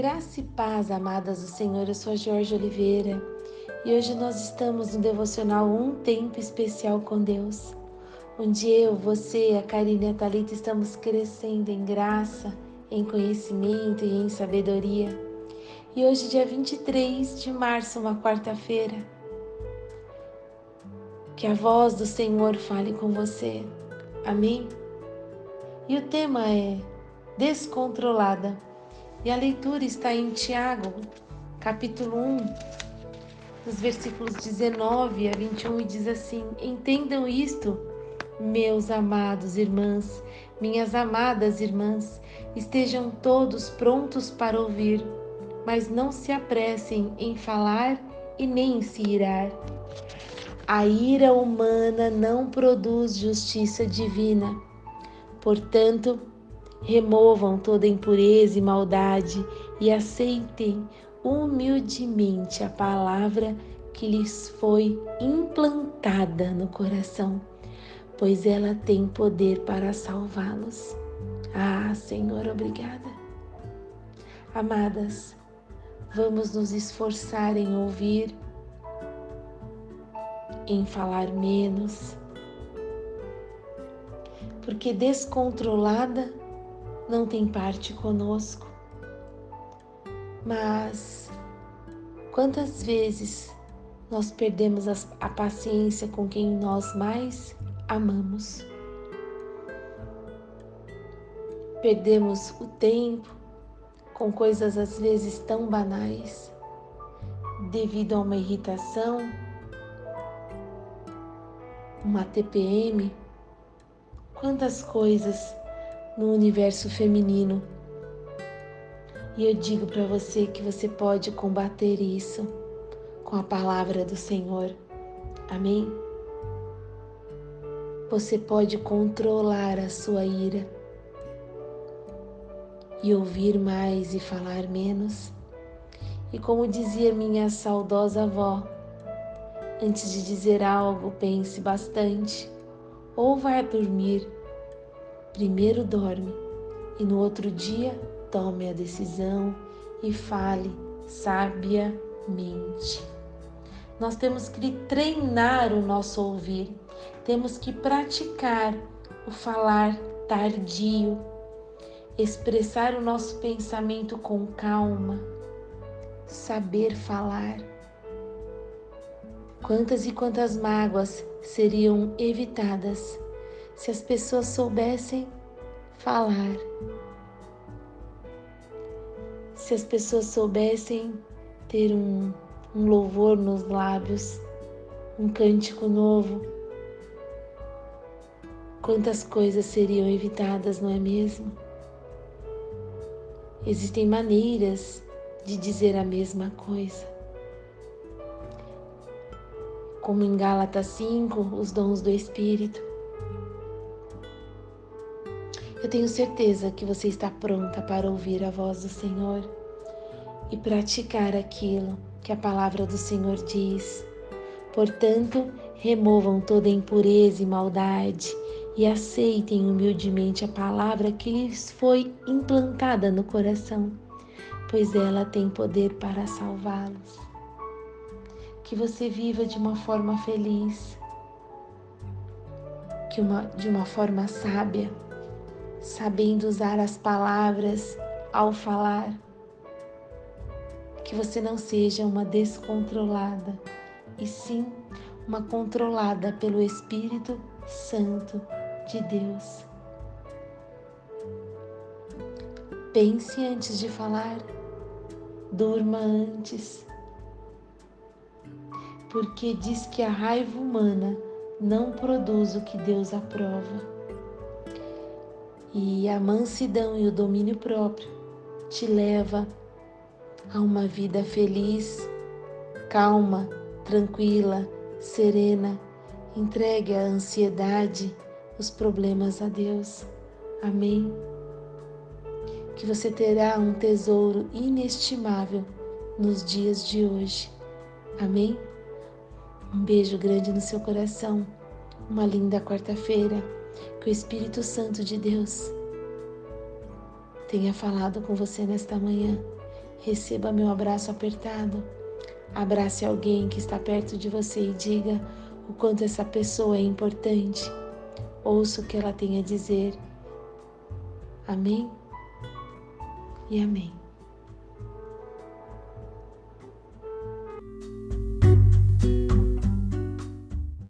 Graça e paz, amadas do Senhor, eu sou a Jorge Oliveira e hoje nós estamos no devocional Um Tempo Especial com Deus, onde eu, você, a Karine e a Thalita estamos crescendo em graça, em conhecimento e em sabedoria. E hoje, dia 23 de março, uma quarta-feira, que a voz do Senhor fale com você. Amém? E o tema é Descontrolada. E a leitura está em Tiago, capítulo 1, nos versículos 19 a 21, e diz assim: Entendam isto, meus amados irmãs, minhas amadas irmãs, estejam todos prontos para ouvir, mas não se apressem em falar e nem em se irar. A ira humana não produz justiça divina. Portanto, Removam toda impureza e maldade e aceitem humildemente a palavra que lhes foi implantada no coração, pois ela tem poder para salvá-los. Ah, Senhor, obrigada. Amadas, vamos nos esforçar em ouvir, em falar menos, porque descontrolada não tem parte conosco. Mas quantas vezes nós perdemos a paciência com quem nós mais amamos? Perdemos o tempo com coisas às vezes tão banais, devido a uma irritação, uma TPM. Quantas coisas no universo feminino. E eu digo para você que você pode combater isso com a palavra do Senhor. Amém? Você pode controlar a sua ira e ouvir mais e falar menos. E como dizia minha saudosa avó, antes de dizer algo, pense bastante ou vá dormir Primeiro dorme e no outro dia tome a decisão e fale sabiamente. Nós temos que treinar o nosso ouvir, temos que praticar o falar tardio, expressar o nosso pensamento com calma, saber falar. Quantas e quantas mágoas seriam evitadas se as pessoas soubessem falar, se as pessoas soubessem ter um, um louvor nos lábios, um cântico novo, quantas coisas seriam evitadas, não é mesmo? Existem maneiras de dizer a mesma coisa. Como em Gálatas 5, os dons do Espírito. Eu tenho certeza que você está pronta para ouvir a voz do Senhor e praticar aquilo que a palavra do Senhor diz. Portanto, removam toda impureza e maldade e aceitem humildemente a palavra que lhes foi implantada no coração, pois ela tem poder para salvá-los. Que você viva de uma forma feliz, que uma, de uma forma sábia sabendo usar as palavras ao falar. Que você não seja uma descontrolada, e sim uma controlada pelo Espírito Santo de Deus. Pense antes de falar, durma antes, porque diz que a raiva humana não produz o que Deus aprova. E a mansidão e o domínio próprio te leva a uma vida feliz, calma, tranquila, serena. Entregue a ansiedade, os problemas a Deus. Amém. Que você terá um tesouro inestimável nos dias de hoje. Amém. Um beijo grande no seu coração. Uma linda quarta-feira que o Espírito Santo de Deus tenha falado com você nesta manhã Receba meu abraço apertado. Abrace alguém que está perto de você e diga o quanto essa pessoa é importante. Ouça o que ela tem a dizer. Amém e amém.